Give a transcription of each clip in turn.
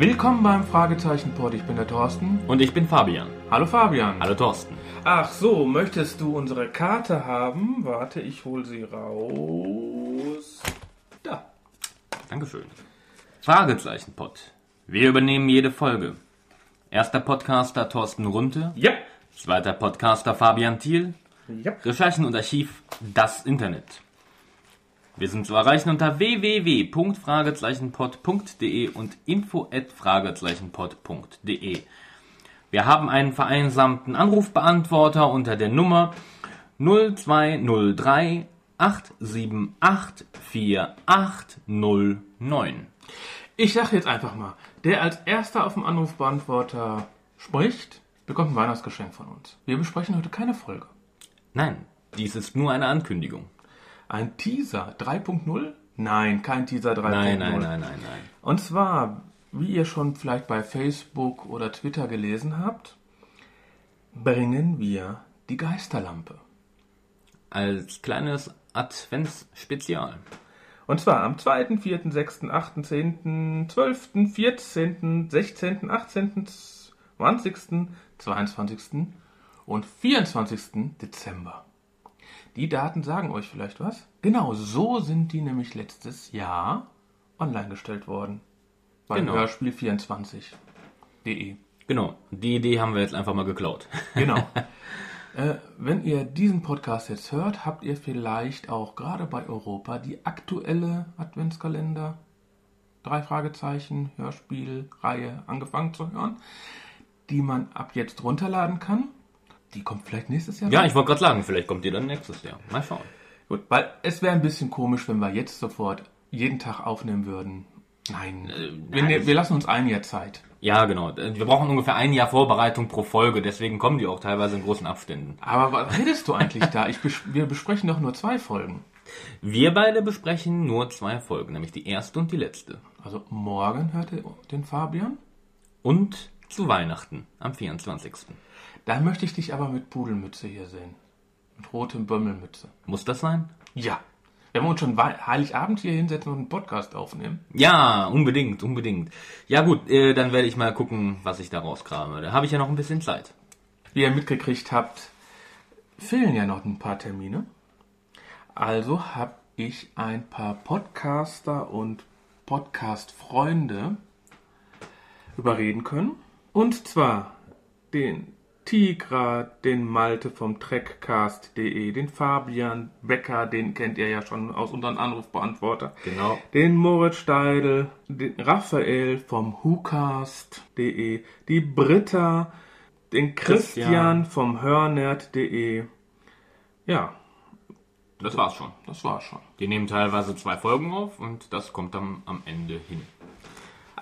Willkommen beim Fragezeichen-Pod. Ich bin der Thorsten. Und ich bin Fabian. Hallo Fabian. Hallo Thorsten. Ach so, möchtest du unsere Karte haben? Warte, ich hol sie raus. Da. Dankeschön. Fragezeichen-Pod. Wir übernehmen jede Folge. Erster Podcaster Thorsten Runte. Ja. Zweiter Podcaster Fabian Thiel. Ja. Recherchen und Archiv Das Internet. Wir sind zu erreichen unter www.fragezeichenpod.de und info@fragezeichenpod.de. Wir haben einen vereinsamten Anrufbeantworter unter der Nummer 0203 878 4809. Ich sag jetzt einfach mal, der als erster auf dem Anrufbeantworter spricht, bekommt ein Weihnachtsgeschenk von uns. Wir besprechen heute keine Folge. Nein, dies ist nur eine Ankündigung. Ein Teaser 3.0? Nein, kein Teaser 3.0. Nein, nein, nein, nein, nein. Und zwar, wie ihr schon vielleicht bei Facebook oder Twitter gelesen habt, bringen wir die Geisterlampe. Als kleines Adventsspezial. Und zwar am 2., 4., 6., 8., 10., 12., 14., 16., 18., 20., 22. und 24. Dezember. Die Daten sagen euch vielleicht was? Genau, so sind die nämlich letztes Jahr online gestellt worden. Bei Genau. Hörspiel24.de. Genau, die Idee haben wir jetzt einfach mal geklaut. Genau. äh, wenn ihr diesen Podcast jetzt hört, habt ihr vielleicht auch gerade bei Europa die aktuelle Adventskalender, drei Fragezeichen, Hörspielreihe angefangen zu hören, die man ab jetzt runterladen kann. Die kommt vielleicht nächstes Jahr. Ja, ich wollte gerade sagen, vielleicht kommt die dann nächstes Jahr. Mal schauen. Gut, weil es wäre ein bisschen komisch, wenn wir jetzt sofort jeden Tag aufnehmen würden. Nein, wir, nein, ne- wir lassen uns ein Jahr Zeit. Ja, genau. Wir brauchen ungefähr ein Jahr Vorbereitung pro Folge, deswegen kommen die auch teilweise in großen Abständen. Aber was redest du eigentlich da? Ich bes wir besprechen doch nur zwei Folgen. Wir beide besprechen nur zwei Folgen, nämlich die erste und die letzte. Also morgen hört ihr den Fabian. Und zu Weihnachten am 24. Da möchte ich dich aber mit Pudelmütze hier sehen. Mit rotem Bömmelmütze. Muss das sein? Ja. Wenn wir uns schon Heiligabend hier hinsetzen und einen Podcast aufnehmen. Ja, unbedingt, unbedingt. Ja gut, äh, dann werde ich mal gucken, was ich da rauskrame. Da habe ich ja noch ein bisschen Zeit. Wie ihr mitgekriegt habt, fehlen ja noch ein paar Termine. Also habe ich ein paar Podcaster und Podcast-Freunde überreden können. Und zwar den Tigra, den Malte vom Trackcast.de, den Fabian Becker, den kennt ihr ja schon aus unserem Anrufbeantworter. Genau. Den Moritz Steidel, den Raphael vom WhoCast.de, die Britta, den Christian, Christian. vom Hörnerd.de. Ja, Das war's schon. das war's schon. Die nehmen teilweise zwei Folgen auf und das kommt dann am Ende hin.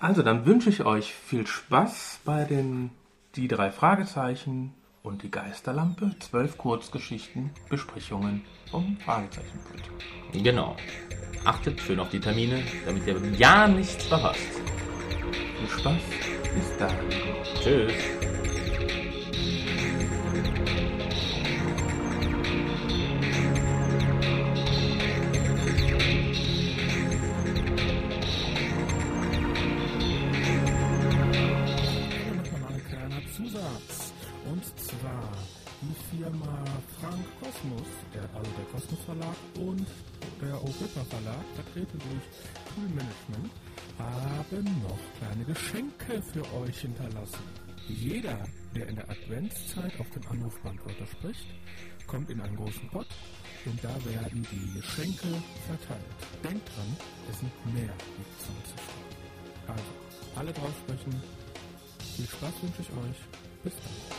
Also, dann wünsche ich euch viel Spaß bei den Die drei Fragezeichen und die Geisterlampe. Zwölf Kurzgeschichten, Besprechungen vom Fragezeichenpult. Genau. Achtet schön auf die Termine, damit ihr ja nichts verpasst. Viel Spaß, bis dann. Tschüss. Firma Frank Kosmos, der, also der Kosmos Verlag und der Europa Verlag, vertreten durch Tool Management, haben noch kleine Geschenke für euch hinterlassen. Jeder, der in der Adventszeit auf den Anrufbeantworter spricht, kommt in einen großen Pott und da werden die Geschenke verteilt. Denkt dran, es sind mehr wie 20 Stück. Also, alle drauf sprechen, viel Spaß wünsche ich euch. Bis dann.